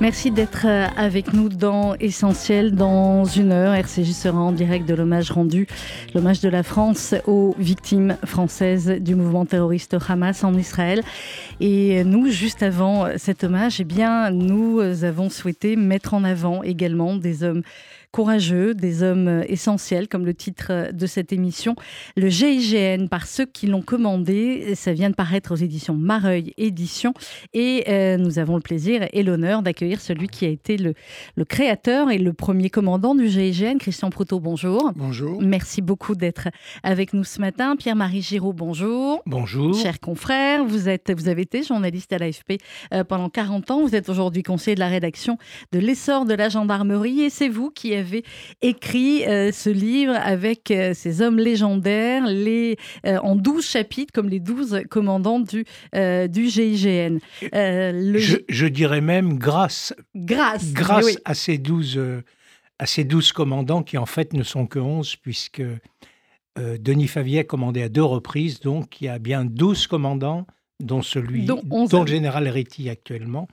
Merci d'être euh, avec nous dans Essentiel. Dans une heure, RCJ sera en direct de l'hommage rendu, l'hommage de la France aux victimes françaises du mouvement terroriste Hamas en Israël. Et nous, juste avant cet hommage, eh bien, nous avons souhaité mettre en avant également des hommes courageux, des hommes euh, essentiels, comme le titre euh, de cette émission. Le GIGN, par ceux qui l'ont commandé, ça vient de paraître aux éditions Mareuil Éditions. Et euh, nous avons le plaisir et l'honneur d'accueillir celui qui a été le, le, créateur et le premier commandant du GIGN, Christian Proutot, bonjour. Bonjour. Merci beaucoup d'être avec nous ce matin. Pierre-Marie Giraud, bonjour. Bonjour. Cher confrère, vous, êtes, vous avez été journaliste à l'AFP pendant 40 ans. Vous êtes aujourd'hui conseiller de la rédaction de l'essor de la gendarmerie et c'est vous qui avez écrit euh, ce livre avec euh, ces hommes légendaires, les, euh, en 12 chapitres, comme les 12 commandants du, du GIGN. Le... Je, je, dirais même grâce, grâce, grâce oui. à, ces 12, à ces 12 commandants qui en fait ne sont que 11, puisque Denis Favier a commandé à deux reprises, donc il y a bien 12 commandants, dont celui, dont, dont le général Réti actuellement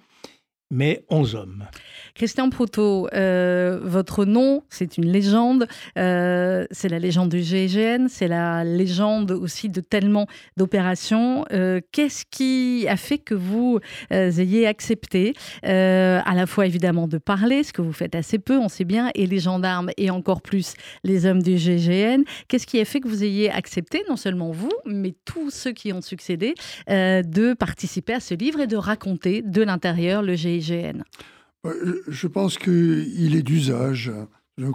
mais 11 hommes. Christian Proutot, euh, votre nom, c'est une légende. Euh, c'est la légende du GIGN, c'est la légende aussi de tellement d'opérations. Euh, Qu'est-ce qui a fait que vous ayez accepté, à la fois évidemment de parler, ce que vous faites assez peu, on sait bien, et les gendarmes et encore plus les hommes du GIGN Qu'est-ce qui a fait que vous ayez accepté, non seulement vous, mais tous ceux qui ont succédé, de participer à ce livre et de raconter de l'intérieur le GIGN GIGN Je pense qu'il est d'usage,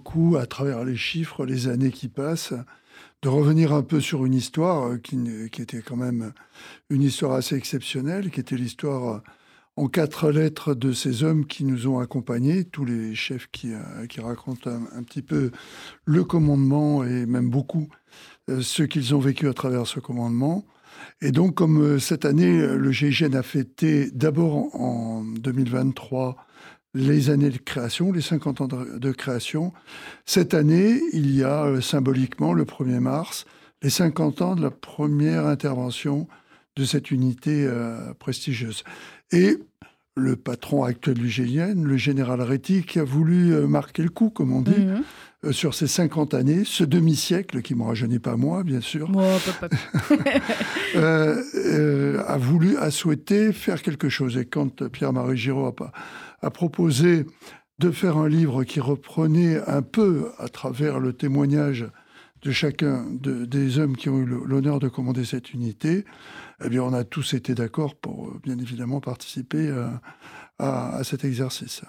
coup, à travers les chiffres, les années qui passent, de revenir un peu sur une histoire qui, qui était quand même une histoire assez exceptionnelle, qui était l'histoire en quatre lettres de ces hommes qui nous ont accompagnés, tous les chefs qui, racontent un, un, petit peu le commandement et même beaucoup euh, ce qu'ils ont vécu à travers ce commandement. Et donc, comme euh, cette année, le GIGN a fêté d'abord en 2023 les années de création, les 50 ans de création, cette année, il y a euh, symboliquement le 1er mars les 50 ans de la première intervention de cette unité euh, prestigieuse. Et le patron actuel du GIGN, le général Réti, qui a voulu marquer le coup, comme on dit, mmh. Euh, sur ces 50 années, ce demi-siècle, qui ne me rajeunit pas moi, bien sûr, papa. euh, euh, a voulu, a souhaité faire quelque chose. Et quand Pierre-Marie Giraud a, a, proposé de faire un livre qui reprenait un peu, à travers le témoignage de chacun de, des hommes qui ont eu l'honneur de commander cette unité, eh bien, on a tous été d'accord pour, bien évidemment, participer à, à, cet exercice.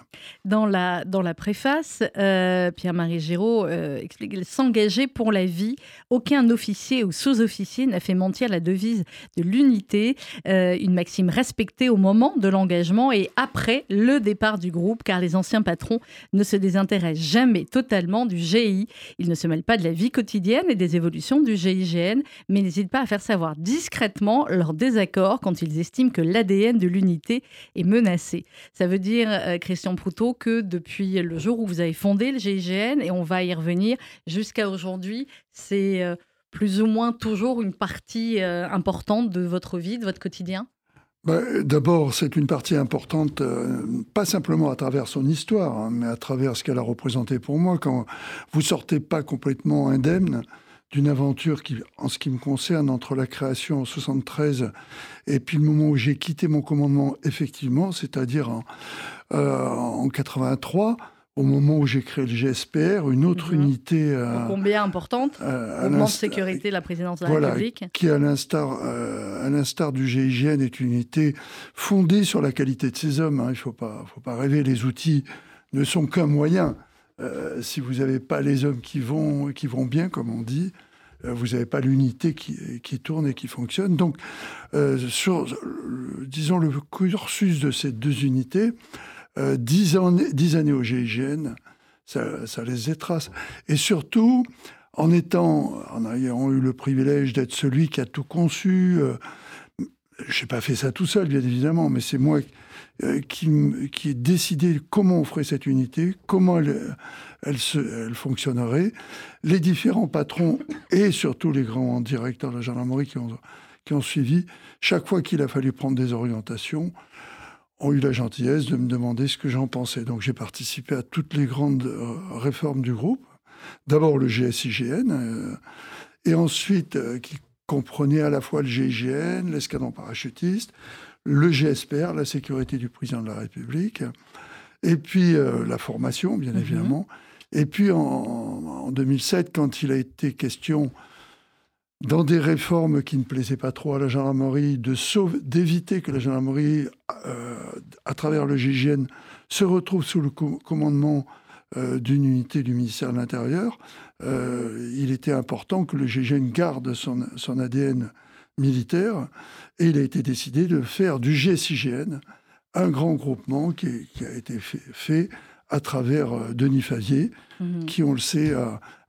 Dans la, préface, euh, Pierre-Marie Giraud euh, explique S'engager pour la vie, aucun officier ou sous-officier n'a fait mentir la devise de l'unité, euh, une maxime respectée au moment de l'engagement et après le départ du groupe, car les anciens patrons ne se désintéressent jamais totalement du GI. Ils ne se mêlent pas de la vie quotidienne et des évolutions du GIGN, mais n'hésitent pas à faire savoir discrètement leur désaccord quand ils estiment que l'ADN de l'unité est menacé. Ça veut dire, euh, Christian Proutot, que depuis le jour où vous avez fondé le GIGN, et on va y revenir jusqu'à aujourd'hui, c'est euh, plus ou moins toujours une partie euh, importante de votre vie, de votre quotidien? Bah, D'abord, c'est une partie importante, pas simplement à travers son histoire, hein, mais à travers ce qu'elle a représenté pour moi. Quand vous sortez pas complètement indemne d'une aventure qui, en ce qui me concerne, entre la création en 73 et puis le moment où j'ai quitté mon commandement, effectivement, c'est-à-dire en, euh, en 83, au moment où j'ai créé le GSPR, une autre mmh. unité. Euh, combien importante? euh, Mouvement de sécurité de la présidence de la voilà, République. Qui, à l'instar, euh, à l'instar du GIGN, est une unité fondée sur la qualité de ses hommes. Hein. Il ne faut pas, faut pas rêver, les outils ne sont qu'un moyen. Euh, si vous n'avez pas les hommes qui vont, qui vont bien, comme on dit, euh, vous n'avez pas l'unité qui, qui, tourne et qui fonctionne. Donc, euh, sur, disons, le cursus de ces deux unités, euh, dix, années, dix au GIGN, ça, les étrace. Et surtout, en ayant eu le privilège d'être celui qui a tout conçu, je n'ai pas fait ça tout seul, bien évidemment, mais c'est moi euh, qui, qui ai décidé comment on ferait cette unité, comment elle, fonctionnerait. Les différents patrons et surtout les grands directeurs de la gendarmerie qui ont, qui suivi, chaque fois qu'il a fallu prendre des orientations, ont eu la gentillesse de me demander ce que j'en pensais. Donc j'ai participé à toutes les grandes euh, réformes du groupe. D'abord le GSIGN, euh, et ensuite qui comprenait à la fois le GIGN, l'escadron parachutiste, le GSPR, la sécurité du président de la République, et puis euh, la formation, bien mhm. évidemment. Et puis en, 2007, quand il a été question, dans des réformes qui ne plaisaient pas trop à la gendarmerie, d'éviter que la gendarmerie, euh, à travers le GIGN, se retrouve sous le commandement euh, d'une unité du ministère de l'Intérieur, il était important que le GIGN garde son, son ADN militaire, et il a été décidé de faire du GSIGN un grand groupement qui, a été fait, à travers euh, Denis Favier, mhm. qui, on le sait,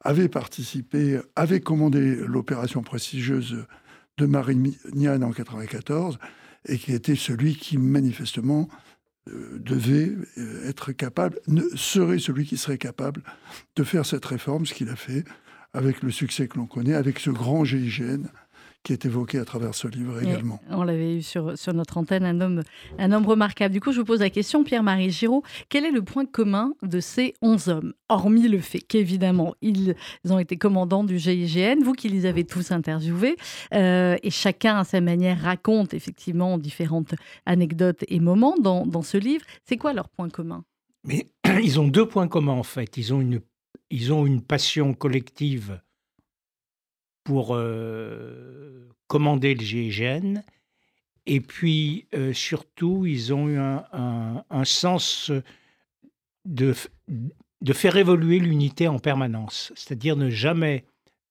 avait participé, avait commandé l'opération prestigieuse de Marignane en 1994, et qui était celui qui, manifestement, euh, devait euh, être capable, serait celui qui serait capable de faire cette réforme, ce qu'il a fait avec le succès que l'on connaît, avec ce grand GIGN qui est évoqué à travers ce livre également. on l'avait eu sur, sur notre antenne, un homme, un homme remarquable. Du coup, je vous pose la question, Pierre-Marie Giraud, quel est le point commun de ces 11 hommes? Hormis le fait qu'évidemment, ils ont été commandants du GIGN, vous qui les avez tous interviewés, euh, et chacun à sa manière raconte effectivement différentes anecdotes et moments dans, dans ce livre. C'est quoi leur point commun? Mais ils ont deux points communs en fait. Ils ont une, ils ont une passion collective pour euh, commander le GIGN. Et puis, euh, surtout, ils ont eu un, sens de, de faire évoluer l'unité en permanence, c'est-à-dire ne jamais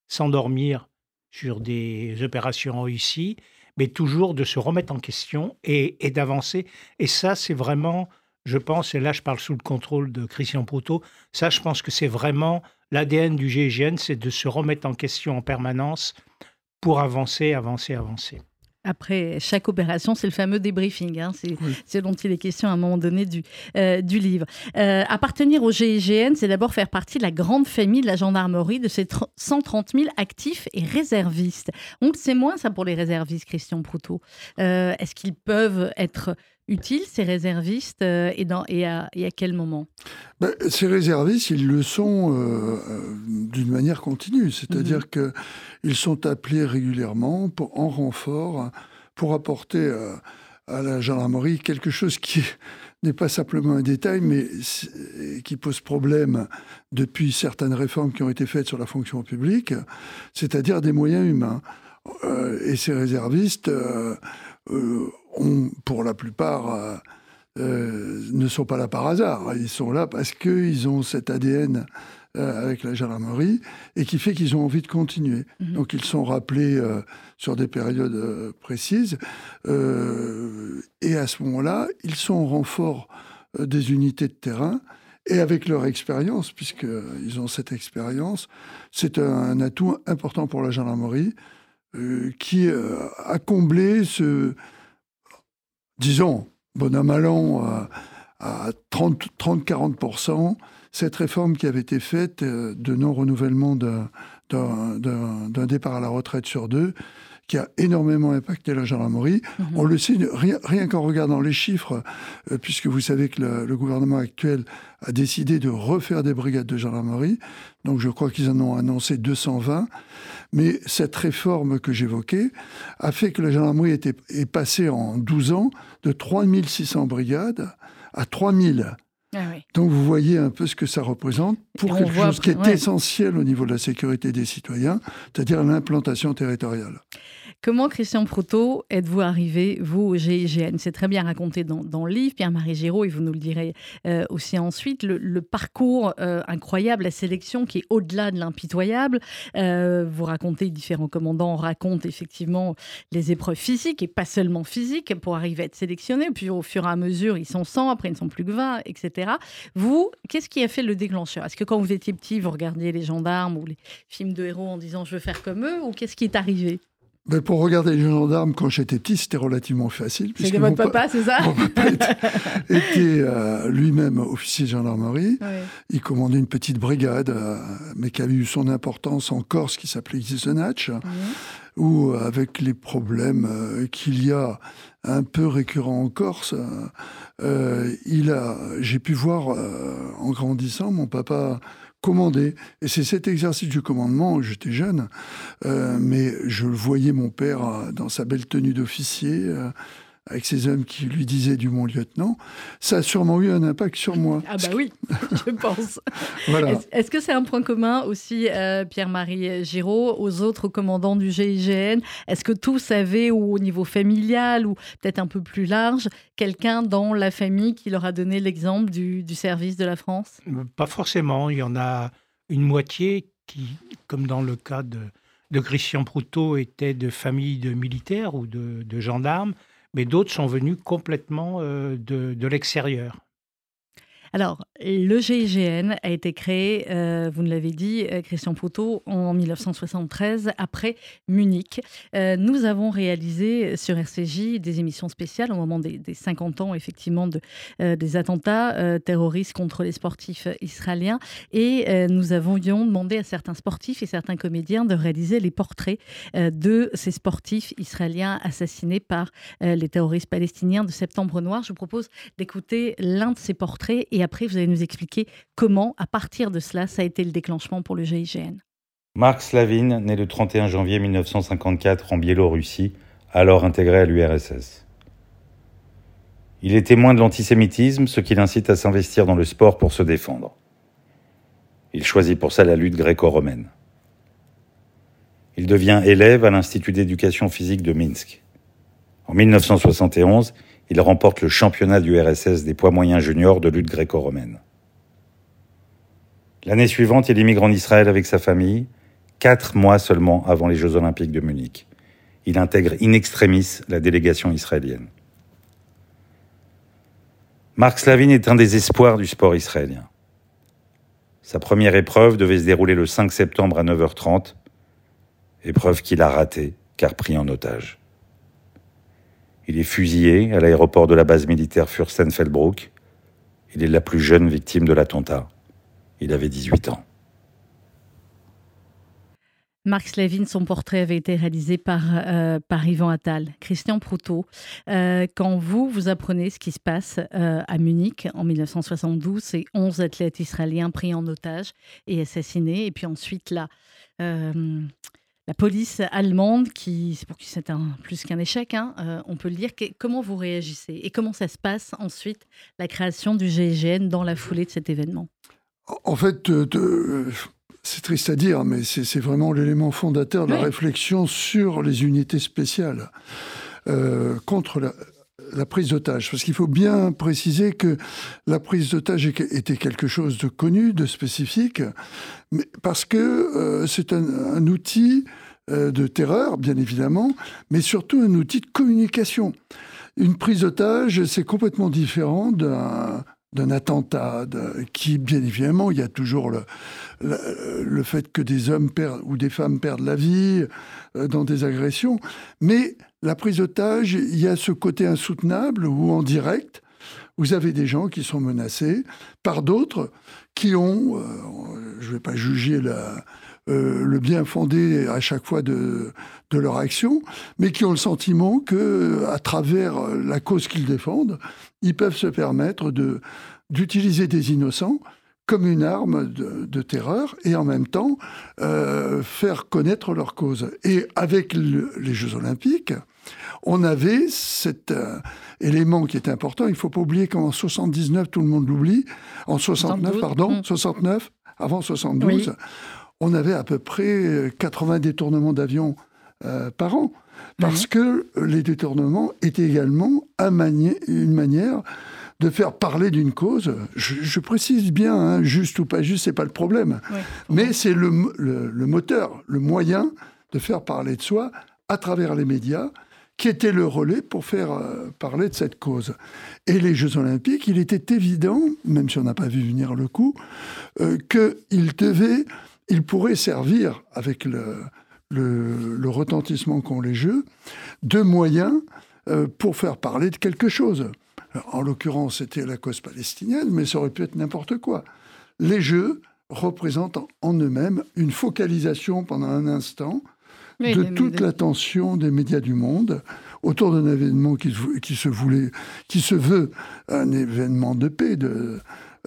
s'endormir sur des opérations réussies, mais toujours de se remettre en question et, d'avancer. Et ça, c'est vraiment, je pense, et là je parle sous le contrôle de Christian Proto, ça, je pense que c'est vraiment l'ADN du GIGN, c'est de se remettre en question en permanence pour avancer, avancer, avancer. Après chaque opération, c'est le fameux débriefing. Hein, c'est ce dont il est question à un moment donné du, euh, du livre. Euh, appartenir au GIGN, c'est d'abord faire partie de la grande famille de la gendarmerie, de ces 130 000 actifs et réservistes. Donc c'est moins ça pour les réservistes, Christian Proutot. Euh, est-ce qu'ils peuvent être utiles, ces réservistes, et, dans, et, à, et à quel moment? Ben, Ces réservistes, ils le sont d'une manière continue. C'est-à-dire mhm. qu'ils sont appelés régulièrement pour, en renfort pour apporter euh, à la gendarmerie quelque chose qui n'est pas simplement un détail, mais qui pose problème depuis certaines réformes qui ont été faites sur la fonction publique, c'est-à-dire des moyens humains. Euh, et ces réservistes euh, ont, pour la plupart, ne sont pas là par hasard. Ils sont là parce qu'ils ont cet ADN euh, avec la gendarmerie et qui fait qu'ils ont envie de continuer. Mhm. Donc ils sont rappelés euh, sur des périodes euh, précises et à ce moment-là, ils sont en renfort des unités de terrain et avec leur expérience, puisqu'ils ont cette expérience, c'est un, atout important pour la gendarmerie qui a comblé ce, disons, bon à mal à 30-40% cette réforme qui avait été faite euh, de non-renouvellement d'un départ à la retraite sur deux, qui a énormément impacté la gendarmerie. Mhm. On le sait rien, qu'en regardant les chiffres, euh, puisque vous savez que le, gouvernement actuel a décidé de refaire des brigades de gendarmerie. Donc je crois qu'ils en ont annoncé 220. Mais cette réforme que j'évoquais a fait que la gendarmerie était, est passée en 12 ans de 3600 brigades à 3000. Ah Donc vous voyez un peu ce que ça représente pour quelque chose qui est essentiel au niveau de la sécurité des citoyens, c'est-à-dire l'implantation territoriale. Comment, Christian Proto, êtes-vous arrivé, vous, au GIGN C'est très bien raconté dans, le livre, Pierre-Marie Giraud, et vous nous le direz euh, aussi ensuite, le, parcours euh, incroyable, la sélection qui est au-delà de l'impitoyable. Euh, vous racontez, différents commandants racontent effectivement les épreuves physiques, et pas seulement physiques, pour arriver à être sélectionnés. Puis au fur et à mesure, ils sont 100, après ils ne sont plus que 20, etc. Vous, qu'est-ce qui a fait le déclencheur? Est-ce que quand vous étiez petit, vous regardiez les gendarmes ou les films de héros en disant « je veux faire comme eux » ou qu'est-ce qui est arrivé? Ben, pour regarder les gendarmes quand j'étais petit, c'était relativement facile. C'était votre papa, c'est ça Mon papa était, euh, lui-même officier de gendarmerie. Il commandait une petite brigade, euh, mais qui avait eu son importance en Corse, qui s'appelait Gisenach, où avec les problèmes euh, qu'il y a un peu récurrents en Corse, il a, j'ai pu voir en grandissant mon papa commander. Et c'est cet exercice du commandement, j'étais jeune, euh, mais je voyais mon père euh, dans sa belle tenue d'officier, euh, avec ces hommes qui lui disaient du mon lieutenant, ça a sûrement eu un impact sur moi. Ah bah oui, je pense. voilà. Est-ce que c'est un point commun aussi, euh, Pierre-Marie Giraud, aux autres commandants du GIGN Est-ce que tous avaient, ou au niveau familial, ou peut-être un peu plus large, quelqu'un dans la famille qui leur a donné l'exemple du, du service de la France? Pas forcément. Il y en a une moitié qui, comme dans le cas de, de Christian Proutot, était de famille de militaires ou de, de gendarmes mais d'autres sont venus complètement euh, de, de l'extérieur. Alors, le GIGN a été créé, euh, vous nous l'avez dit, euh, Christian Poutot, en 1973, après Munich. Euh, nous avons réalisé sur RCJ des émissions spéciales au moment des, 50 ans, effectivement, de, des attentats terroristes contre les sportifs israéliens. Et nous avions demandé à certains sportifs et certains comédiens de réaliser les portraits de ces sportifs israéliens assassinés par les terroristes palestiniens de Septembre Noir. Je vous propose d'écouter l'un de ces portraits et après, vous allez nous expliquer comment, à partir de cela, ça a été le déclenchement pour le GIGN. Marc Slavin, né le 31 janvier 1954 en Biélorussie, alors intégré à l'URSS. Il est témoin de l'antisémitisme, ce qui l'incite à s'investir dans le sport pour se défendre. Il choisit pour ça la lutte gréco-romaine. Il devient élève à l'Institut d'éducation physique de Minsk. En 1971, il remporte le championnat du RSS des poids moyens juniors de lutte gréco-romaine. L'année suivante, il immigre en Israël avec sa famille, quatre mois seulement avant les Jeux olympiques de Munich. Il intègre in extremis la délégation israélienne. Marc Slavin est un des espoirs du sport israélien. Sa première épreuve devait se dérouler le 5 septembre à 9h30, épreuve qu'il a ratée car pris en otage. Il est fusillé à l'aéroport de la base militaire Fürstenfeldbruck. Il est la plus jeune victime de l'attentat. Il avait 18 ans. Marc Slavin, son portrait avait été réalisé par, euh, par Yvan Attal. Christian Proutot, euh, quand vous, vous apprenez ce qui se passe euh, à Munich en 1972, c'est 11 athlètes israéliens pris en otage et assassinés, et puis ensuite là, la police allemande, qui, c'est pour qui c'est un, plus qu'un échec, hein, euh, on peut le dire. comment vous réagissez et comment ça se passe ensuite, la création du GIGN dans la foulée de cet événement? En fait, c'est triste à dire, mais c'est vraiment l'élément fondateur de la réflexion sur les unités spéciales euh, contre la, la prise d'otage. Parce qu'il faut bien préciser que la prise d'otage était quelque chose de connu, de spécifique, parce que euh, c'est un, outil euh, de terreur, bien évidemment, mais surtout un outil de communication. Une prise d'otage, c'est complètement différent d'un d'un attentat, qui, bien évidemment, il y a toujours le, fait que des hommes perdent, ou des femmes perdent la vie euh, dans des agressions, mais la prise d'otage, il y a ce côté insoutenable ou en direct. Vous avez des gens qui sont menacés par d'autres qui ont, euh, je ne vais pas juger la, euh, le bien fondé à chaque fois de, de, leur action, mais qui ont le sentiment que, à travers la cause qu'ils défendent, ils peuvent se permettre de d'utiliser des innocents comme une arme de, terreur et en même temps euh, faire connaître leur cause. Et avec les Jeux olympiques, on avait cet euh, élément qui est important. Il ne faut pas oublier qu'en 79, tout le monde l'oublie, en 69, pardon, 69, mm. avant 72, on avait à peu près 80 détournements d'avions euh, par an. Parce que les détournements étaient également une manière de faire parler d'une cause. Je, précise bien, hein, juste ou pas juste, c'est pas le problème. Mais c'est le, le, moteur, le moyen de faire parler de soi à travers les médias, qui était le relais pour faire euh, parler de cette cause. Et les Jeux Olympiques, il était évident, même si on n'a pas vu venir le coup, euh, qu'il devait, il pourrait servir avec le, le, retentissement qu'ont les jeux, de moyens euh, pour faire parler de quelque chose. en l'occurrence, c'était la cause palestinienne, mais ça aurait pu être n'importe quoi. Les jeux représentent en eux-mêmes une focalisation pendant un instant de toute l'attention des médias du monde autour d'un événement qui, qui, se voulait, qui se veut un événement de paix, de,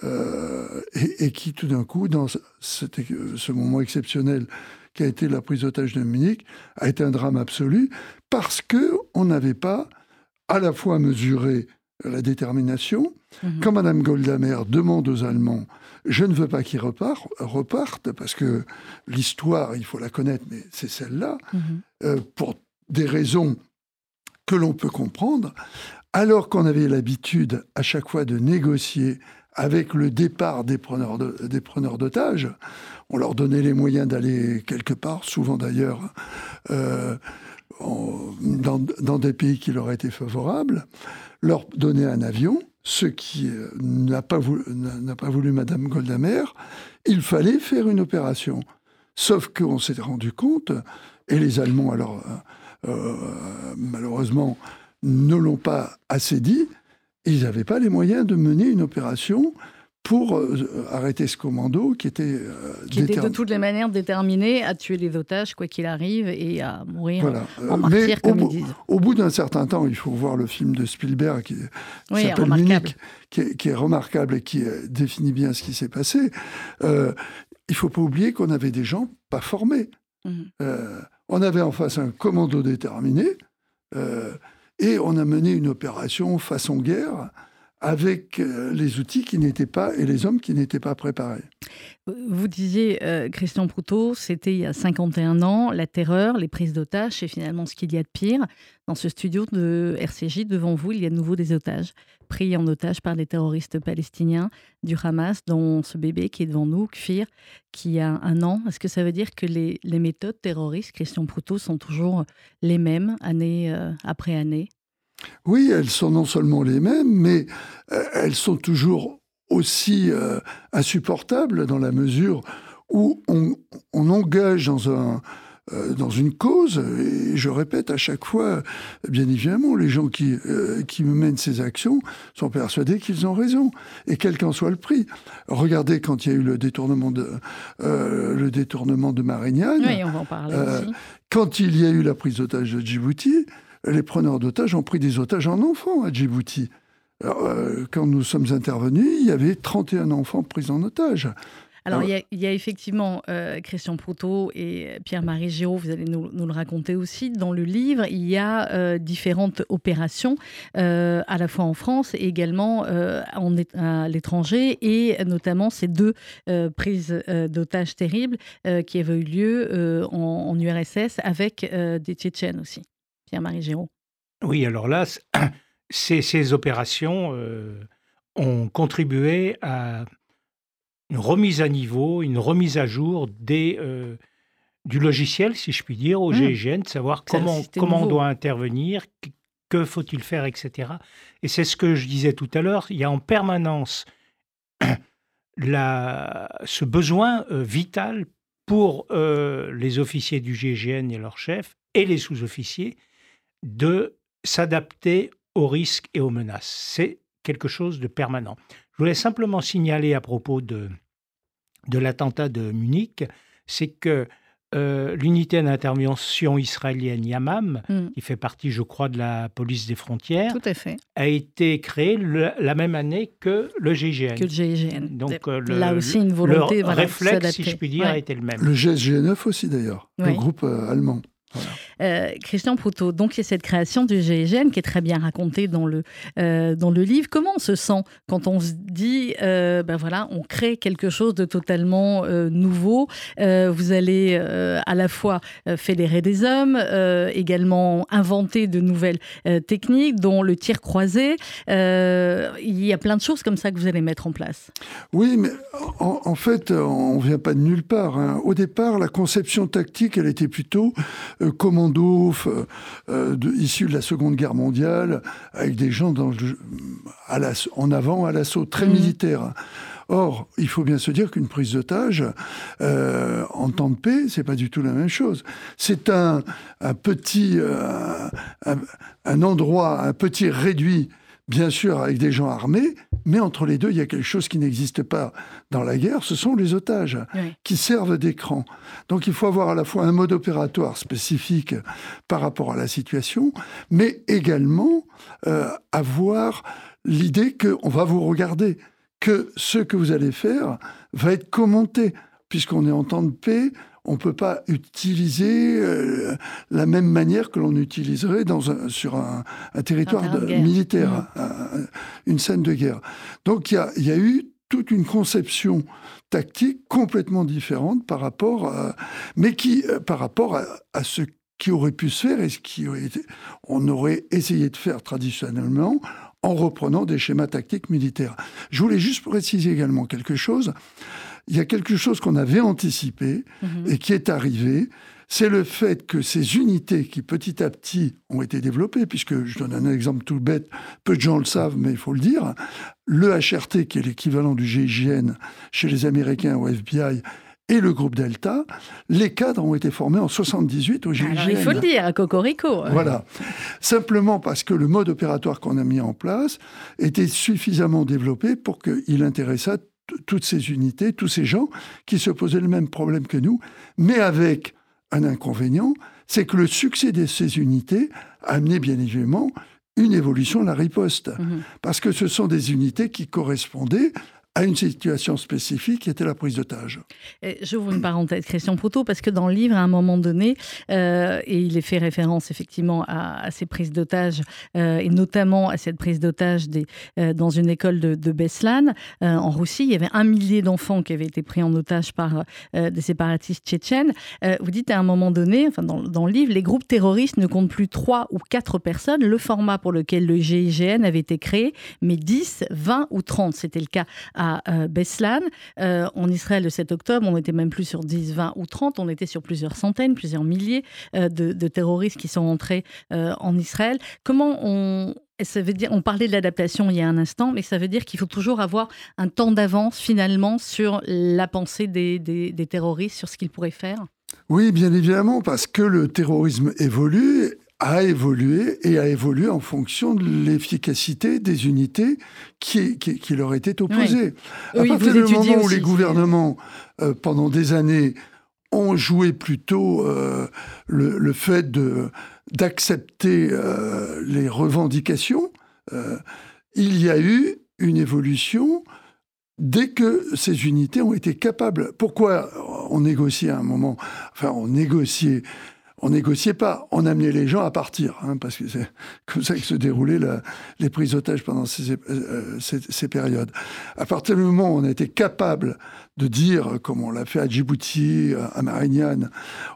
euh, et, qui tout d'un coup, dans ce moment exceptionnel qui a été la prise d'otage de Munich, a été un drame absolu parce que on n'avait pas à la fois mesuré la détermination. Mhm. Quand Madame Goldamer demande aux Allemands je ne veux pas qu'ils repartent, parce que l'histoire, il faut la connaître, mais c'est celle-là, mhm. euh, pour des raisons que l'on peut comprendre, alors qu'on avait l'habitude à chaque fois de négocier avec le départ des preneurs d'otages, on leur donnait les moyens d'aller quelque part, souvent d'ailleurs euh, dans, dans, des pays qui leur étaient favorables, leur donner un avion, ce qui euh, n'a pas, voulu, pas voulu Madame Goldamer, il fallait faire une opération. Sauf qu'on s'est rendu compte, et les Allemands, alors, euh, malheureusement, ne l'ont pas assez dit, ils n'avaient pas les moyens de mener une opération pour euh, arrêter ce commando qui était euh, qui était de toutes les manières déterminé à tuer les otages quoi qu'il arrive et à mourir en martyr comme au, ils disent. Au bout d'un certain temps, il faut voir le film de Spielberg qui, s'appelle Munich, qui est, remarquable et qui euh, définit bien ce qui s'est passé. Euh, il faut pas oublier qu'on avait des gens pas formés. Mhm. on avait en face un commando déterminé et on a mené une opération façon guerre avec euh, les outils qui n'étaient pas et les hommes qui n'étaient pas préparés. Vous disiez, euh, Christian Proutot, c'était il y a 51 ans, la terreur, les prises d'otages, et finalement ce qu'il y a de pire. Dans ce studio de RCJ, devant vous, il y a de nouveau des otages, pris en otage par des terroristes palestiniens du Hamas, dont ce bébé qui est devant nous, Kfir, qui a un an. Est-ce que ça veut dire que les, méthodes terroristes, Christian Proutot, sont toujours les mêmes, année euh, après année? Oui, elles sont non seulement les mêmes, mais euh, elles sont toujours aussi euh, insupportables dans la mesure où on, engage dans, un, dans une cause, et je répète à chaque fois, bien évidemment, les gens qui, qui mènent ces actions sont persuadés qu'ils ont raison, et quel qu'en soit le prix. Regardez quand il y a eu le détournement de, le détournement de Marignane, oui, on va en parler aussi. quand il y a eu la prise d'otage de Djibouti, les preneurs d'otages ont pris des otages en enfants à Djibouti. Euh, quand nous sommes intervenus, il y avait 31 enfants pris en otage. Alors, il y, a, effectivement euh, Christian Proutot et Pierre-Marie Giraud, vous allez nous, le raconter aussi. Dans le livre, il y a euh, différentes opérations, à la fois en France et également en, à l'étranger, et notamment ces deux prises d'otages terribles qui avaient eu lieu en, en, URSS avec des Tchétchènes aussi. Pierre-Marie Géraud. Oui, alors là, ces, opérations euh, ont contribué à une remise à niveau, une remise à jour des, euh, du logiciel, si je puis dire, au mmh. GIGN, de savoir comment, comment on doit intervenir, que faut-il faire, etc. Et c'est ce que je disais tout à l'heure, il y a en permanence la, ce besoin euh, vital pour les officiers du GIGN et leurs chefs et les sous-officiers de s'adapter aux risques et aux menaces. C'est quelque chose de permanent. Je voulais simplement signaler à propos de, de l'attentat de Munich, c'est que euh, l'unité d'intervention israélienne Yamam, hmm. qui fait partie, je crois, de la police des frontières, a été créée la même année que le GIGN. Que le GIGN. Donc euh, le, Là aussi, une volonté, le réflexe, si je puis dire, a été le même. Le GSG9 aussi, d'ailleurs, le groupe euh, allemand. Euh, Christian Proutot, donc il y a cette création du GIGN qui est très bien racontée dans le, euh, dans le livre. Comment on se sent quand on se dit, euh, ben voilà, on crée quelque chose de totalement nouveau Vous allez à la fois fédérer des hommes, également inventer de nouvelles techniques, dont le tir croisé. il y a plein de choses comme ça que vous allez mettre en place. Oui, mais en, fait, on ne vient pas de nulle part. Hein. Au départ, la conception tactique, elle était plutôt euh, commando euh, issus de la Seconde Guerre mondiale, avec des gens dans, à en avant à l'assaut très mmh. militaire. Or, il faut bien se dire qu'une prise d'otage euh, en temps de paix, c'est pas du tout la même chose. C'est un, petit, euh, un, endroit, un petit réduit bien sûr avec des gens armés, mais entre les deux, il y a quelque chose qui n'existe pas dans la guerre, ce sont les otages qui servent d'écran. Donc il faut avoir à la fois un mode opératoire spécifique par rapport à la situation, mais également euh, avoir l'idée qu'on va vous regarder, que ce que vous allez faire va être commenté, puisqu'on est en temps de paix, on ne peut pas utiliser euh, la même manière que l'on utiliserait dans un, sur un, territoire militaire, mmh. une scène de guerre. Donc il y a, eu toute une conception tactique complètement différente par rapport à, mais qui, euh, par rapport à, ce qui aurait pu se faire et ce qui aurait été, on aurait essayé de faire traditionnellement en reprenant des schémas tactiques militaires. Je voulais juste préciser également quelque chose il y a quelque chose qu'on avait anticipé mhm. et qui est arrivé. C'est le fait que ces unités qui petit à petit ont été développées, puisque je donne un exemple tout bête, peu de gens le savent, mais il faut le dire, le HRT, qui est l'équivalent du GIGN chez les Américains au FBI, et le groupe Delta, les cadres ont été formés en 78 au GIGN. il faut le dire, à Cocorico. Voilà. Simplement parce que le mode opératoire qu'on a mis en place était suffisamment développé pour qu'il intéressât toutes ces unités, tous ces gens qui se posaient le même problème que nous, mais avec un inconvénient, c'est que le succès de ces unités a amené bien évidemment une évolution de la riposte. Mmh Parce que ce sont des unités qui correspondaient à une situation spécifique qui était la prise d'otage. J'ouvre une parenthèse, Christian Proto, parce que dans le livre, à un moment donné, euh, et il est fait référence effectivement à, ces prises d'otages, euh, et notamment à cette prise d'otage euh, dans une école de, Beslan, en Russie. Il y avait un millier d'enfants qui avaient été pris en otage par des séparatistes tchétchènes. vous dites à un moment donné, enfin dans, dans, le livre, les groupes terroristes ne comptent plus trois ou quatre personnes, le format pour lequel le GIGN avait été créé, mais 10, 20 ou 30. C'était le cas à euh, Beslan. Euh, en Israël, le 7 octobre, on n'était même plus sur 10, 20 ou 30, on était sur plusieurs centaines, plusieurs milliers euh, de, terroristes qui sont entrés en Israël. Comment on, ça veut dire, on parlait de l'adaptation il y a un instant, mais ça veut dire qu'il faut toujours avoir un temps d'avance finalement sur la pensée des terroristes, sur ce qu'ils pourraient faire? Oui, bien évidemment, parce que le terrorisme évolue a évolué et a évolué en fonction de l'efficacité des unités qui, qui, leur étaient opposées. À partir du moment où les gouvernements, euh, pendant des années, ont joué plutôt euh, le, fait de d'accepter euh, les revendications, il y a eu une évolution dès que ces unités ont été capables. Pourquoi on négociait à un moment, enfin on négociait on négociait pas, on amenait les gens à partir, hein, parce que c'est comme ça que se déroulaient les prises d'otages pendant euh, ces, périodes. À partir du moment où on a été capable de dire, comme on l'a fait à Djibouti, à Marignane,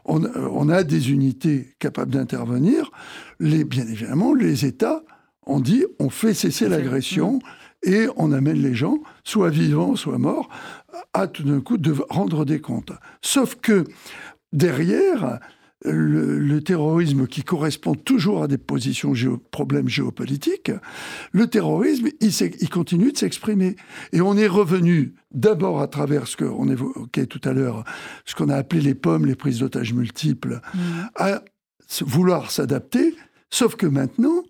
on, a des unités capables d'intervenir, les, bien évidemment, les États ont dit, on fait cesser l'agression et on amène les gens, soit vivants, soit morts, à tout d'un coup de rendre des comptes. Sauf que derrière, le, terrorisme qui correspond toujours à des positions problèmes géopolitiques, le terrorisme, il, il continue de s'exprimer. Et on est revenu d'abord à travers ce qu'on évoquait tout à l'heure, ce qu'on a appelé les pommes, les prises d'otages multiples, mmh. à vouloir s'adapter, sauf que maintenant,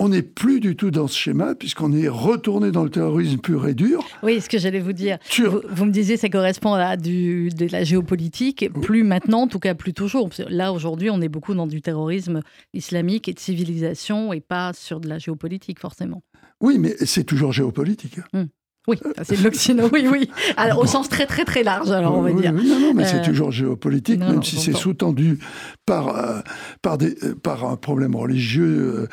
on n'est plus du tout dans ce schéma, puisqu'on est retourné dans le terrorisme pur et dur. Oui, ce que j'allais vous dire. Vous, me disiez, ça correspond à du, de la géopolitique, plus maintenant, en tout cas plus toujours. Là, aujourd'hui, on est beaucoup dans du terrorisme islamique et de civilisation, et pas sur de la géopolitique, forcément. Oui, mais c'est toujours géopolitique. Hum. Oui, c'est de l'Occident, oui, oui. Alors, au sens très, très, très large, alors, on va dire. Oui, non, non, mais c'est euh, toujours géopolitique, même si c'est sous-tendu par, euh, euh, par un problème religieux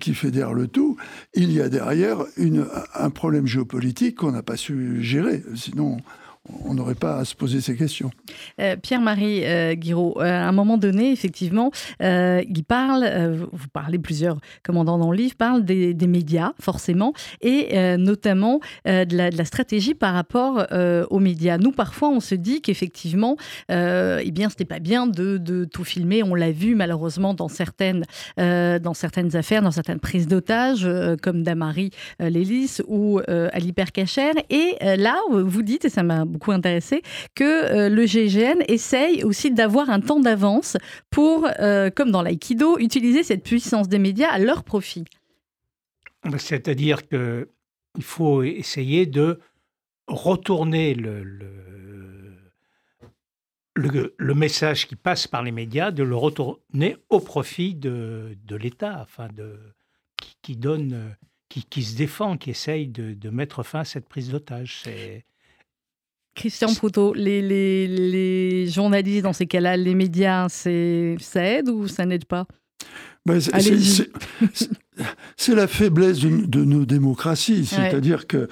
qui fédère le tout. Il y a derrière un problème géopolitique qu'on n'a pas su gérer. Sinon, on n'aurait pas à se poser ces questions. Euh, Pierre-Marie euh, Guiraud, euh, à un moment donné, effectivement, il parle, vous parlez plusieurs commandants dans le livre, parlent des, médias, forcément, et notamment de la, stratégie par rapport aux médias. Nous, parfois, on se dit qu'effectivement, eh bien, c'était pas bien de, tout filmer. On l'a vu, malheureusement, dans certaines, dans certaines affaires, dans certaines prises d'otages, comme Damari Lélis ou Ali Percacher. Et là, vous dites, et ça m'a beaucoup intéressé, que euh, le GIGN essaye aussi d'avoir un temps d'avance pour, euh, comme dans l'aïkido, utiliser cette puissance des médias à leur profit. C'est-à-dire qu'il faut essayer de retourner le, le, message qui passe par les médias, de le retourner au profit de, de l'État, enfin de, qui, donne, qui, qui, se défend, qui essaye de, de mettre fin à cette prise d'otage. C'est Christian Proutot, les, les, journalistes dans ces cas-là, les médias, ça aide ou ça n'aide pas? Ben, C'est la faiblesse de, nos démocraties, c'est-à-dire que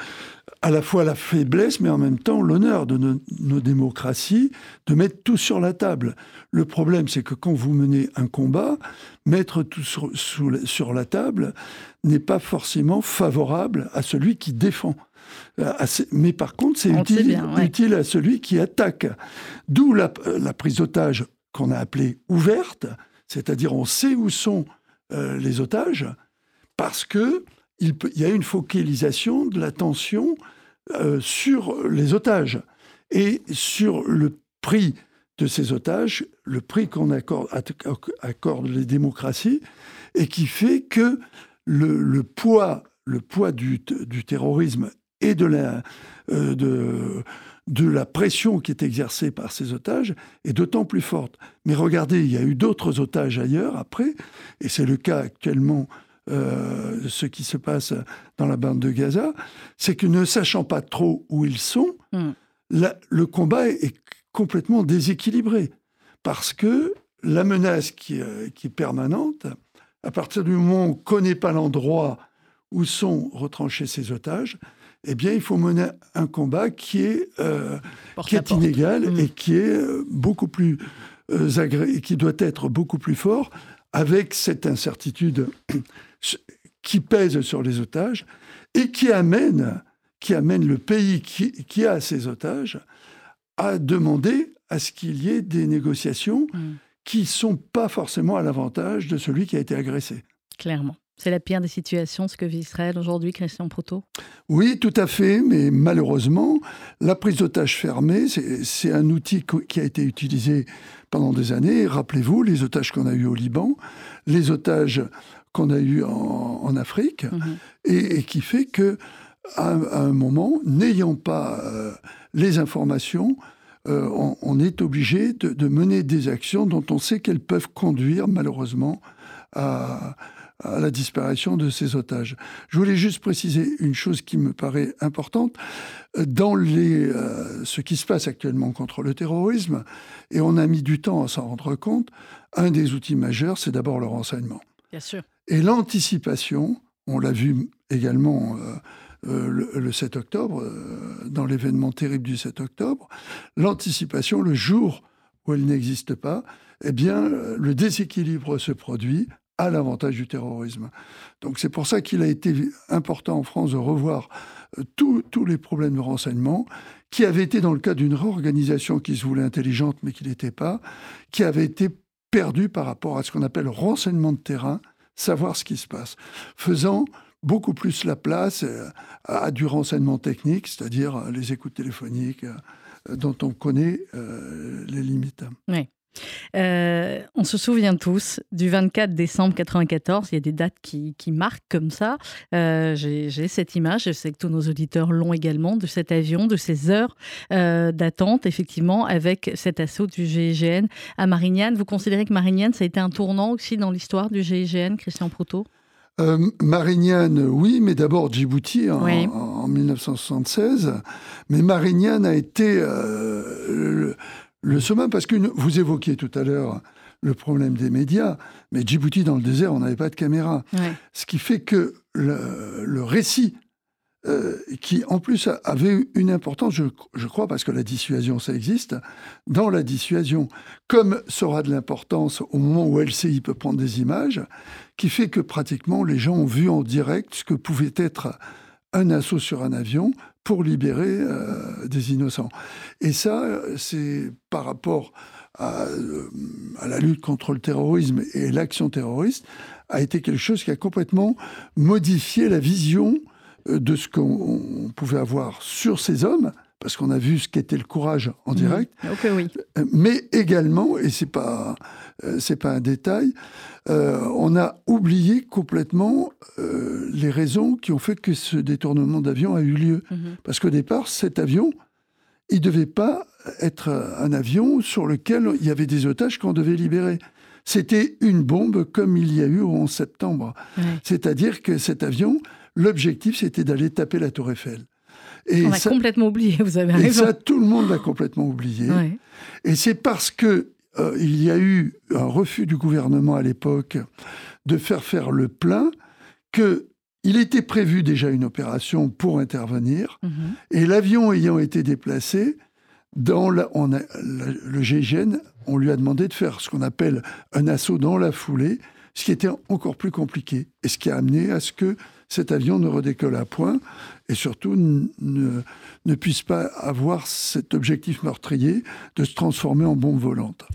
à la fois la faiblesse, mais en même temps l'honneur de nos, démocraties de mettre tout sur la table. Le problème, c'est que quand vous menez un combat, mettre tout sur, sur la table n'est pas forcément favorable à celui qui défend. Euh, mais par contre, c'est utile, à celui qui attaque. D'où la, euh, prise d'otage qu'on a appelée ouverte, c'est-à-dire on sait où sont euh, les otages, parce que il, y a une focalisation de l'attention sur les otages et sur le prix de ces otages, le prix qu'on accorde, accorde, les démocraties, et qui fait que le, poids, le poids du, du terrorisme et de la, euh, de, de la pression qui est exercée par ces otages est d'autant plus forte. Mais regardez, il y a eu d'autres otages ailleurs après, et c'est le cas actuellement euh, ce qui se passe dans la bande de Gaza, c'est que ne sachant pas trop où ils sont, hmm. le combat est complètement déséquilibré. Parce que la menace qui, euh, qui est permanente, à partir du moment où on ne connaît pas l'endroit où sont retranchés ces otages, eh bien, il faut mener un combat qui est, euh, qui est inégal mmh. et qui est euh, beaucoup plus euh, qui doit être beaucoup plus fort, avec cette incertitude qui pèse sur les otages et qui amène, qui amène le pays qui, qui a ces otages à demander à ce qu'il y ait des négociations qui mmh. qui sont pas forcément à l'avantage de celui qui a été agressé. Clairement. C'est la pire des situations, ce que vit Israël aujourd'hui, Christian Proto Oui, tout à fait, mais malheureusement, la prise d'otages fermée, c'est un outil qui a été utilisé pendant des années. Rappelez-vous, les otages qu'on a eus au Liban, les otages qu'on a eus en, Afrique, mhm. et, qui fait que à, un moment, n'ayant pas euh, les informations, euh, on, est obligé de, de, mener des actions dont on sait qu'elles peuvent conduire malheureusement à, à la disparition de ces otages. Je voulais juste préciser une chose qui me paraît importante. Dans les, euh, ce qui se passe actuellement contre le terrorisme, et on a mis du temps à s'en rendre compte, un des outils majeurs, c'est d'abord le renseignement. Bien sûr. Et l'anticipation, on l'a vu également euh, euh, le, 7 octobre, dans l'événement terrible du 7 octobre, l'anticipation, le jour où elle n'existe pas, eh bien, le déséquilibre se produit à l'avantage du terrorisme. Donc c'est pour ça qu'il a été important en France de revoir euh, tous les problèmes de renseignement qui avaient été dans le cadre d'une réorganisation qui se voulait intelligente mais qui n'était pas, qui avait été perdu par rapport à ce qu'on appelle renseignement de terrain, savoir ce qui se passe, faisant beaucoup plus la place euh, à du renseignement technique, c'est-à-dire les écoutes téléphoniques euh, dont on connaît les limites. Oui. Euh, on se souvient tous du 24 décembre 94. Il y a des dates qui, marquent comme ça. Euh, j'ai cette image. Je sais que tous nos auditeurs l'ont également de cet avion, de ces heures euh, d'attente, effectivement, avec cet assaut du GIGN à Marignane. Vous considérez que Marignane, ça a été un tournant aussi dans l'histoire du GIGN, Christian Proutot? Marignane, oui, mais d'abord Djibouti en, 1976. Mais Marignane a été le sommet, parce que vous évoquiez tout à l'heure le problème des médias, mais Djibouti, dans le désert, on n'avait pas de caméra. Ce qui fait que le, récit euh, qui en plus avait une importance, je, crois, parce que la dissuasion, ça existe, dans la dissuasion, comme ça aura de l'importance au moment où LCI peut prendre des images, qui fait que pratiquement les gens ont vu en direct ce que pouvait être un assaut sur un avion pour libérer euh, des innocents. Et ça, c'est par rapport à, euh, à, la lutte contre le terrorisme et l'action terroriste, a été quelque chose qui a complètement modifié la vision euh, de ce qu'on pouvait avoir sur ces hommes, parce qu'on a vu ce qu'était le courage en mmh. direct, oui. Euh, mais également, et c'est pas c'est pas un détail, on a oublié complètement les raisons qui ont fait que ce détournement d'avion a eu lieu, mmh. parce qu'au départ, cet avion, il devait pas être un avion sur lequel il y avait des otages qu'on devait libérer. C'était une bombe comme il y a eu au 11 septembre. C'est-à-dire que cet avion, L'objectif, c'était d'aller taper la Tour Eiffel. Et On a complètement oublié, vous avez raison. Et ça, tout le monde l'a complètement oublié. Et c'est parce que euh, il y a eu un refus du gouvernement à l'époque de faire faire le plein que il était prévu déjà une opération pour intervenir. Mhm. Et l'avion ayant été déplacé, dans on le GIGN, on lui a demandé de faire ce qu'on appelle un assaut dans la foulée, ce qui était encore plus compliqué. Et ce qui a amené à ce que cet avion ne redécolle à point et surtout ne, puisse pas avoir cet objectif meurtrier de se transformer en bombe volante.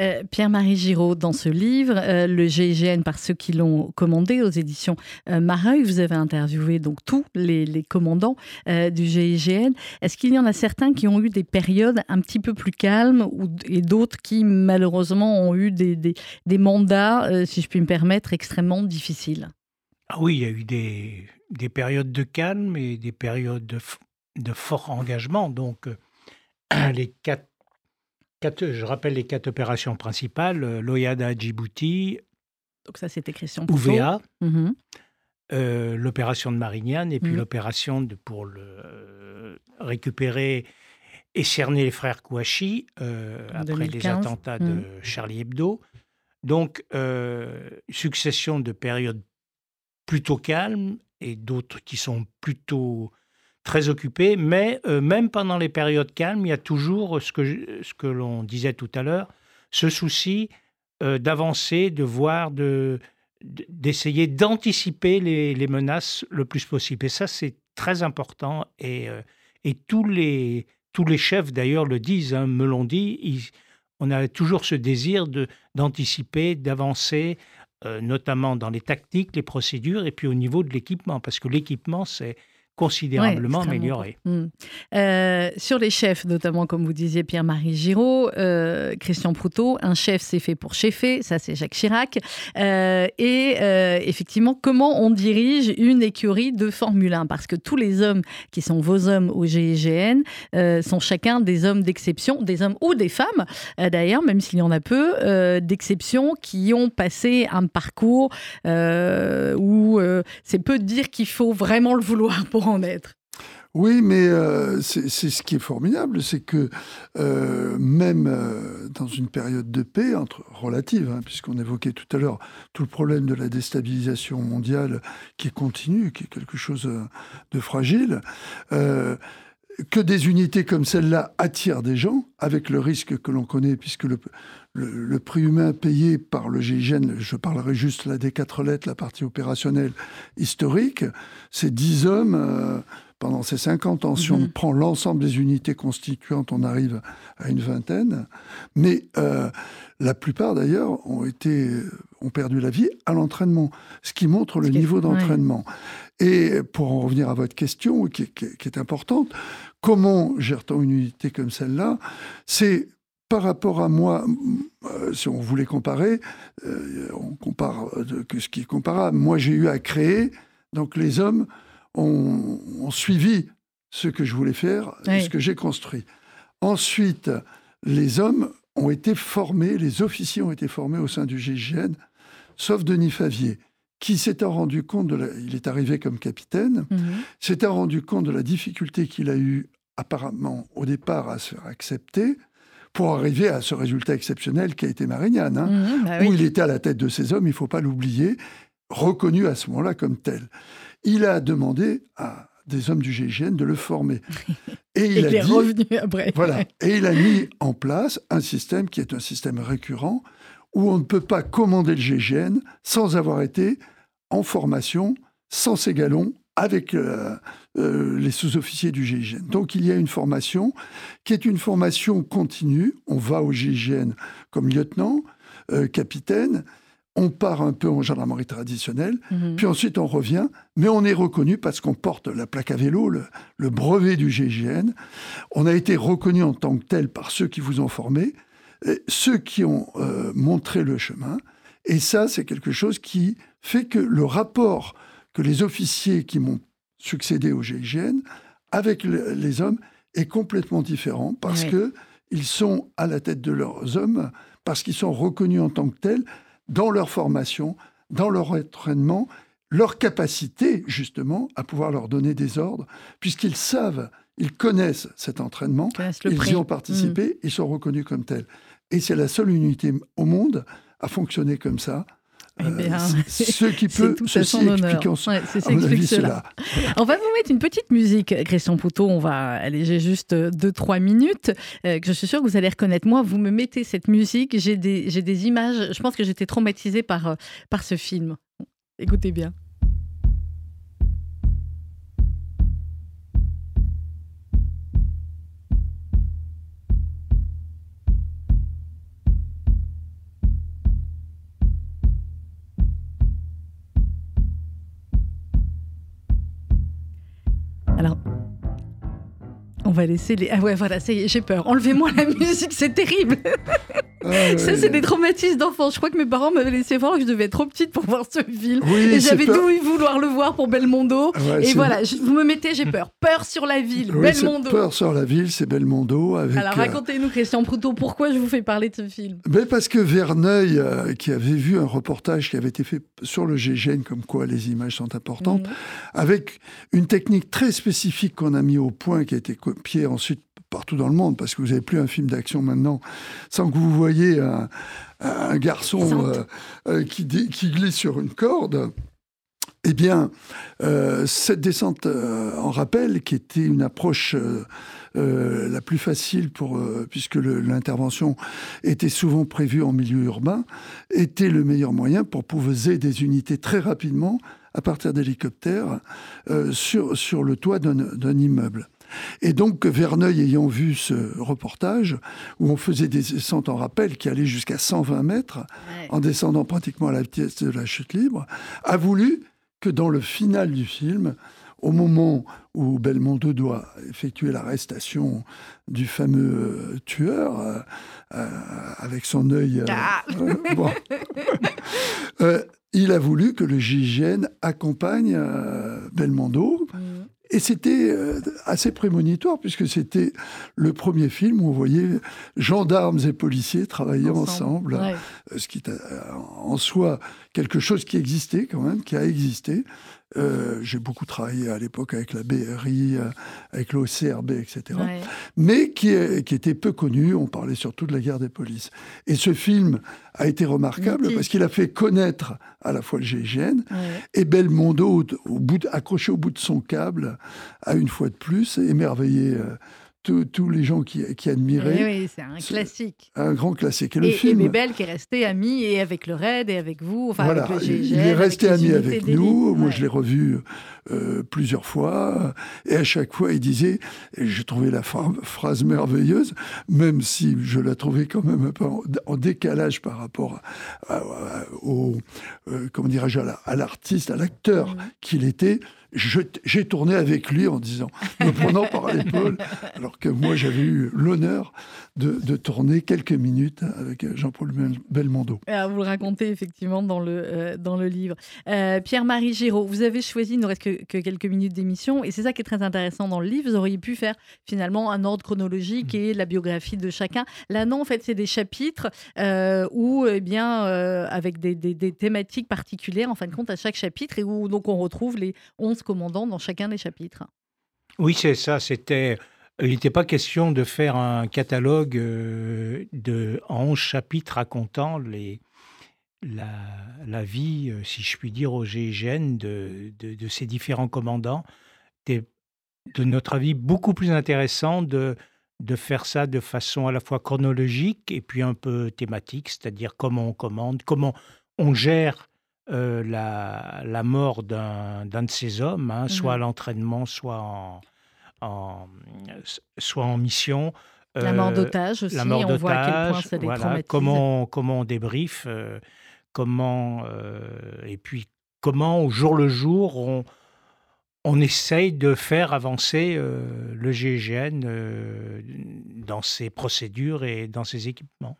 Euh, Pierre-Marie Giraud, dans ce livre, euh, le GIGN, par ceux qui l'ont commandé aux éditions euh, Mareuil, vous avez interviewé donc tous les, commandants du GIGN. Est-ce qu'il y en a certains qui ont eu des périodes un petit peu plus calmes et d'autres qui malheureusement ont eu des mandats, si je puis me permettre, extrêmement difficiles? Ah oui, il y a eu des, des périodes de calme et des périodes de, de fort engagement. Donc, euh, les quatre, quatre, je rappelle les quatre opérations principales euh, Loyada Djibouti. Donc, ça, c'était Christian UVA, mhm. euh, l'opération de Marignane et puis mhm. l'opération pour le, récupérer et cerner les frères Kouachi après les attentats de mhm. Charlie Hebdo. Donc, succession de périodes plutôt calmes et d'autres qui sont plutôt très occupés. Mais euh, même pendant les périodes calmes, il y a toujours ce que, ce que l'on disait tout à l'heure, ce souci euh, d'avancer, de voir, de, d'essayer d'anticiper les, les, menaces le plus possible. Et ça, c'est très important. Et, euh, et tous, les, tous les chefs, d'ailleurs, le disent, hein, me l'ont dit. on a toujours ce désir d'anticiper, d'avancer euh, notamment dans les tactiques, les procédures et puis au niveau de l'équipement, parce que l'équipement, c'est considérablement amélioré. Hmm. Euh, sur les chefs, notamment comme vous disiez Pierre-Marie Giraud, euh, Christian Proutot, un chef c'est fait pour chefer, ça c'est Jacques Chirac. Euh, et effectivement, comment on dirige une écurie de Formule 1 Parce que tous les hommes qui sont vos hommes au GIGN sont chacun des hommes d'exception, des hommes ou des femmes d'ailleurs, même s'il y en a peu, d'exception qui ont passé un parcours où c'est peu de dire qu'il faut vraiment le vouloir pour en Oui, mais euh, c'est ce qui est formidable, c'est que euh, même euh, dans une période de paix, entre, relative, hein, puisqu'on évoquait tout à l'heure tout le problème de la déstabilisation mondiale qui continue, qui est quelque chose de fragile, que des unités comme celle-là attirent des gens, avec le risque que l'on connaît, puisque le, le, prix humain payé par le GIGN, je parlerai juste là des quatre lettres, la partie opérationnelle historique, c'est 10 hommes euh, pendant ces 50 ans. Si on mhm. prend l'ensemble des unités constituantes, on arrive à une vingtaine. Mais euh, la plupart d'ailleurs ont été ont perdu la vie à l'entraînement, ce qui montre le niveau d'entraînement. Et pour en revenir à votre question, qui, qui est importante, comment gère-t-on une unité comme celle-là? C'est par rapport à moi, euh, si on voulait comparer, euh, on compare euh, que ce qui est comparable. Moi, j'ai eu à créer, donc les hommes ont, suivi ce que je voulais faire, ce que j'ai construit. Ensuite, les hommes ont été formés, les officiers ont été formés au sein du GIGN, sauf Denis Favier, qui s'étant rendu compte de la, il est arrivé comme capitaine, mhm. s'était rendu compte de la difficulté qu'il a eu apparemment au départ à se faire accepter, pour arriver à ce résultat exceptionnel qui a été Marignane, hein, mmh, bah où il était à la tête de ses hommes, il ne faut pas l'oublier, reconnu à ce moment-là comme tel. Il a demandé à des hommes du GIGN de le former. Et il, est revenu après. Voilà. Et il a mis en place un système qui est un système récurrent où on ne peut pas commander le GIGN sans avoir été en formation, sans ses galons, avec euh, euh, les sous-officiers du GIGN. Donc il y a une formation qui est une formation continue. On va au GIGN comme lieutenant, euh, capitaine, on part un peu en gendarmerie traditionnelle, mhm. puis ensuite on revient, mais on est reconnu parce qu'on porte la plaque à vélo, le, brevet du GIGN. On a été reconnu en tant que tel par ceux qui vous ont formé, ceux qui ont euh, montré le chemin. Et ça, c'est quelque chose qui fait que le rapport que les officiers qui m'ont succédé au GIGN avec les hommes est complètement différent parce que ils sont à la tête de leurs hommes, parce qu'ils sont reconnus en tant que tels dans leur formation, dans leur entraînement, leur capacité justement à pouvoir leur donner des ordres, puisqu'ils savent, ils connaissent cet entraînement, ils y ont participé, mm. ils sont reconnus comme tels. Et c'est la seule unité au monde à fonctionner comme ça, eh bien, ce qui peut ceci expliquer cela. On va vous mettre une petite musique, Christian Poutot. On va alléger juste 2-3 minutes. Euh, que je suis sûre que vous allez reconnaître. Moi, vous me mettez cette musique. J'ai des, des images. Je pense que j'étais traumatisée par, euh, par ce film. Écoutez bien. Laisser les. Ah ouais, voilà, ça y est, j'ai peur. Enlevez-moi la musique, c'est terrible. Ah ça, c'est des traumatismes d'enfance. Je crois que mes parents m'avaient laissé voir que je devais être trop petite pour voir ce film. et j'avais eu vouloir le voir pour Belmondo. et voilà, vous me mettez, j'ai peur. Peur sur la ville, Belmondo. Peur sur la ville, c'est Belmondo. Avec, Alors euh, racontez-nous, Christian Proutot, pourquoi je vous fais parler de ce film Mais Parce que Verneuil, euh, qui avait vu un reportage qui avait été fait sur le GGN, comme quoi les images sont importantes, mhm. avec une technique très spécifique qu'on a mis au point, qui a été copiée ensuite partout dans le monde, parce que vous n'avez plus un film d'action maintenant sans que vous voyez un, garçon euh, euh, qui, qui, glisse sur une corde. Eh bien, euh, cette descente en rappel, qui était une approche la plus facile pour, puisque l'intervention était souvent prévue en milieu urbain, était le meilleur moyen pour poser des unités très rapidement à partir d'hélicoptères sur, sur le toit d'un immeuble. Et donc, Verneuil, ayant vu ce reportage, où on faisait des descentes en rappel qui allaient jusqu'à 120 mètres, en descendant pratiquement à la vitesse de la chute libre, a voulu que dans le final du film, au moment où Belmondo doit effectuer l'arrestation du fameux euh, tueur, euh, euh, avec son œil... Ah. il a voulu que le GIGN accompagne Belmondo. Mm. Et c'était euh, assez prémonitoire, puisque c'était le premier film où on voyait gendarmes et policiers travailler ensemble, euh, ce qui est euh, en soi quelque chose qui existait quand même, qui a existé. J'ai beaucoup travaillé à l'époque avec la BRI, avec l'OCRB, etc. Mais qui, qui, était peu connu. On parlait surtout de la guerre des polices. Et ce film a été remarquable parce qu'il a fait connaître à la fois le GIGN et Belmondo, au bout accroché au bout de son câble, a une fois de plus émerveillé euh, tous les gens qui, qui admiraient. Oui, c'est un classique. Un grand classique. Et, le film. Et Bébel qui est resté ami et avec le RAID et avec vous. Enfin, voilà, avec le il est resté ami avec nous. Moi, je l'ai revu euh, plusieurs fois. Et à chaque fois, il disait, et j'ai trouvé la phrase merveilleuse, même si je la trouvais quand même un peu en, décalage par rapport au, euh, comment dirais-je, à l'artiste, à l'acteur qu'il était j'ai tourné avec lui en disant, me prenant par l'épaule, alors que moi j'avais eu l'honneur de, tourner quelques minutes avec Jean-Paul Belmondo. Alors, vous le racontez effectivement dans le, euh, dans le livre. Euh, Pierre-Marie Giraud, vous avez choisi, il ne reste que, quelques minutes d'émission, et c'est ça qui est très intéressant dans le livre. Vous auriez pu faire finalement un ordre chronologique et la biographie de chacun. Là, non, en fait, c'est des chapitres euh, où, eh bien, avec des, des, des, thématiques particulières, en fin de compte, à chaque chapitre, et où donc on retrouve les 11 commandants dans chacun des chapitres. Oui, c'est ça. C'était il n'était pas question de faire un catalogue euh, de, en 11 chapitres racontant les, la, vie, euh, si je puis dire, au GIGN de, ces différents commandants. de notre avis, beaucoup plus intéressant de faire ça de façon à la fois chronologique et puis un peu thématique, c'est-à-dire comment on commande, comment on gère euh, la, la, mort d'un de ces hommes, hein, soit à mmh l'entraînement, soit en, en, soit en mission. La mort d'otage aussi, la mort on voit à quel point ça les voilà, comment, comment on débriefe, euh, comment, euh, et puis comment au jour le jour on, on essaye de faire avancer euh, le GIGN dans ses procédures et dans ses équipements.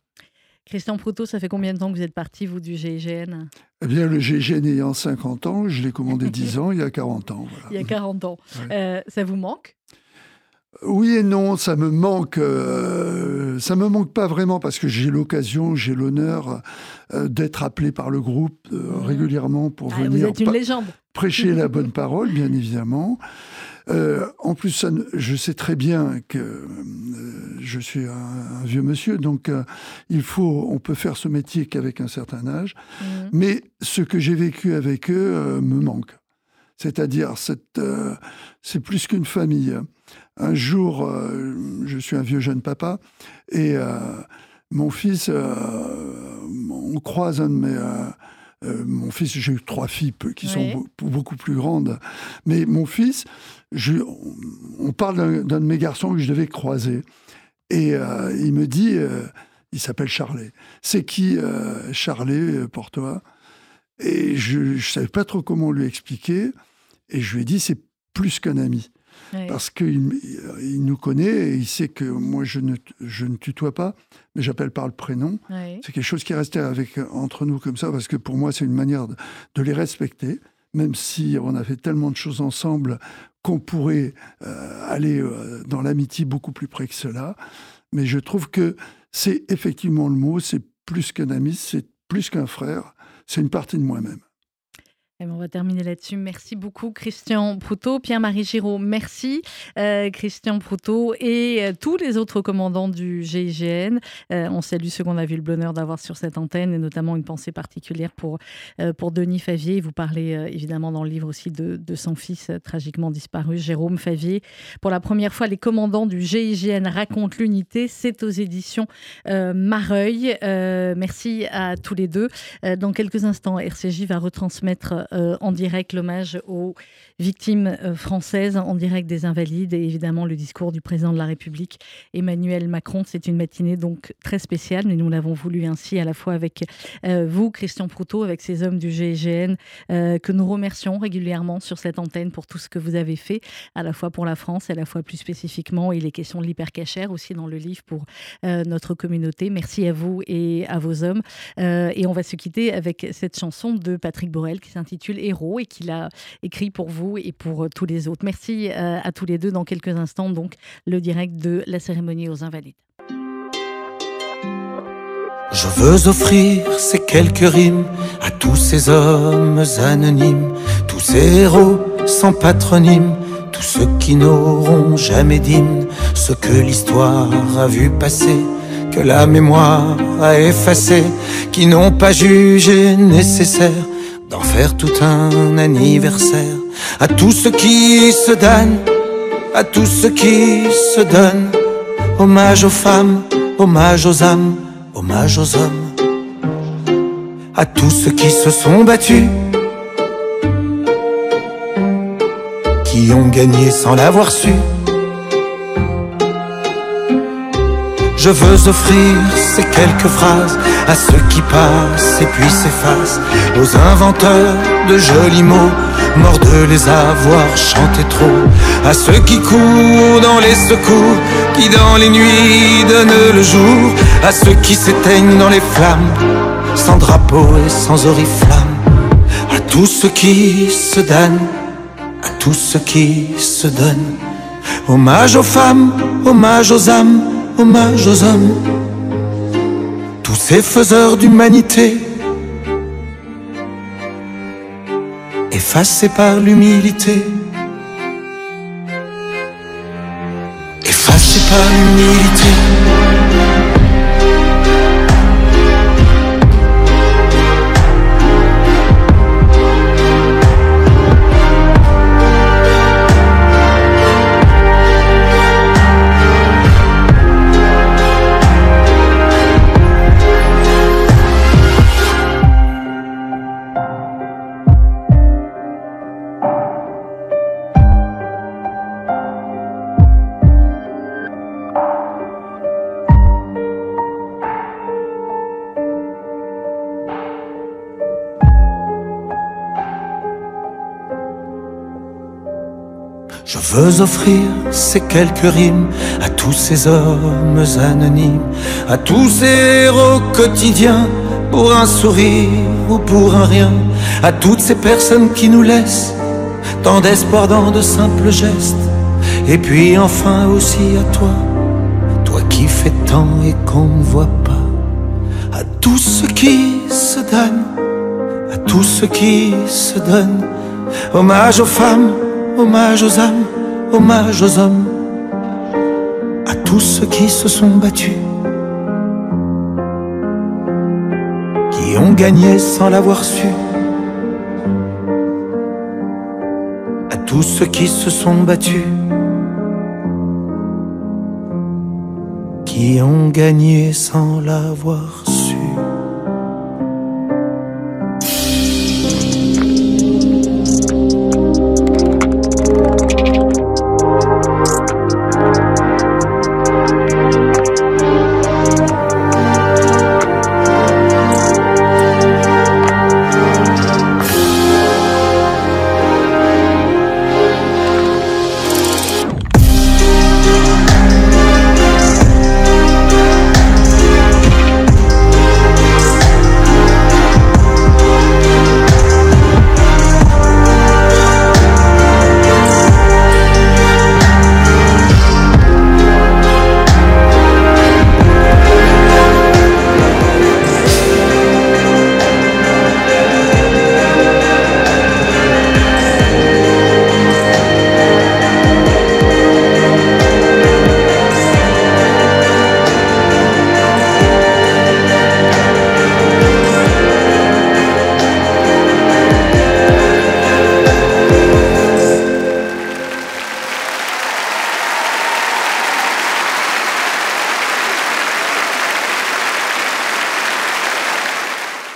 Christian Proutot, ça fait combien de temps que vous êtes parti, vous, du GIGN Eh bien, le GIGN ayant 50 ans, je l'ai commandé 10 ans, il y a 40 ans. Il y a 40 ans. ça vous manque? Oui et non, ça me manque. Euh, ça me manque pas vraiment parce que j'ai l'occasion, j'ai l'honneur euh, d'être appelé par le groupe euh, mmh. régulièrement pour ah, venir. Vous êtes une légende. Prêcher la bonne parole, bien évidemment. En plus, je sais très bien que je suis un, vieux monsieur, donc il faut, on peut faire ce métier qu'avec un certain âge. Mmh. Mais ce que j'ai vécu avec eux me manque. C'est-à-dire, c'est plus qu'une famille un jour, euh, je suis un vieux jeune papa, et euh, mon fils, euh, on croise un de mes... mon fils, j'ai eu trois filles qui sont beaucoup plus grandes, mais mon fils, on parle d'un de mes garçons que je devais croiser, et il me dit, il s'appelle Charlet. C'est qui Charlet pour toi? Et je ne savais pas trop comment lui expliquer, et je lui ai dit, c'est plus qu'un ami. Parce qu'il il nous connaît et il sait que moi, je ne, je ne tutoie pas, mais j'appelle par le prénom. C'est quelque chose qui est resté avec, entre nous comme ça, parce que pour moi, c'est une manière de, les respecter, même si on a fait tellement de choses ensemble qu'on pourrait euh, aller euh, dans l'amitié beaucoup plus près que cela. Mais je trouve que c'est effectivement le mot, c'est plus qu'un ami, c'est plus qu'un frère, c'est une partie de moi-même. Eh ben, on va terminer là-dessus. Merci beaucoup, Christian Proutot. Pierre-Marie Giraud, merci. Euh, Christian Proutot et euh, tous les autres commandants du GIGN. Euh, on salue ceux qu'on a vu le bonheur d'avoir sur cette antenne et notamment une pensée particulière pour, pour Denis Favier. Vous parlez évidemment dans le livre aussi de, de, son fils tragiquement disparu, Jérôme Favier. Pour la première fois, les commandants du GIGN racontent l'unité. C'est aux éditions Mareuil. merci à tous les deux. dans quelques instants, RCJ va retransmettre en direct l'hommage aux victimes euh, françaises, en direct des Invalides et évidemment le discours du président de la République Emmanuel Macron. C'est une matinée donc très spéciale, mais nous l'avons voulu ainsi à la fois avec euh, vous, Christian Proutot, avec ces hommes du GIGN que nous remercions régulièrement sur cette antenne pour tout ce que vous avez fait, à la fois pour la France à la fois plus spécifiquement, et les questions de l'hypercachère aussi dans le livre pour notre communauté. Merci à vous et à vos hommes. et on va se quitter avec cette chanson de Patrick Borel qui s'intitule Héros et qu'il a écrit pour vous et pour euh, tous les autres. Merci euh, à tous les deux. Dans quelques instants, donc, le direct de la cérémonie aux Invalides. Je veux offrir ces quelques rimes à tous ces hommes anonymes, tous ces héros sans patronyme, tous ceux qui n'auront jamais d'hymne, ce que l'histoire a vu passer, que la mémoire a effacé, qui n'ont pas jugé nécessaire d'en faire tout un anniversaire à tous ceux qui se donnent, à tous ceux qui se donnent. Hommage aux femmes, hommage aux âmes, hommage aux hommes. À tous ceux qui se sont battus, qui ont gagné sans l'avoir su. Je veux offrir ces quelques phrases à ceux qui passent et puis s'effacent, aux inventeurs de jolis mots, morts de les avoir chantés trop, à ceux qui courent dans les secours, qui dans les nuits donnent le jour, à ceux qui s'éteignent dans les flammes, sans drapeau et sans oriflamme, à tous ceux qui se donnent, à tous ceux qui se donnent. Hommage aux femmes, hommage aux âmes hommage aux hommes, ces faiseurs d'humanité, effacés par l'humilité, effacés par l'humilité. Offrir ces quelques rimes à tous ces hommes anonymes, à tous ces héros quotidiens, pour un sourire ou pour un rien, à toutes ces personnes qui nous laissent tant d'espoir dans de simples gestes, et puis enfin aussi à toi, toi qui fais tant et qu'on ne voit pas, à tous ceux qui se donnent, à tous ceux qui se donnent, hommage aux femmes hommage aux âmes, hommage aux hommes, à tous ceux qui se sont battus, qui ont gagné sans l'avoir su, à tous ceux qui se sont battus, qui ont gagné sans l'avoir su.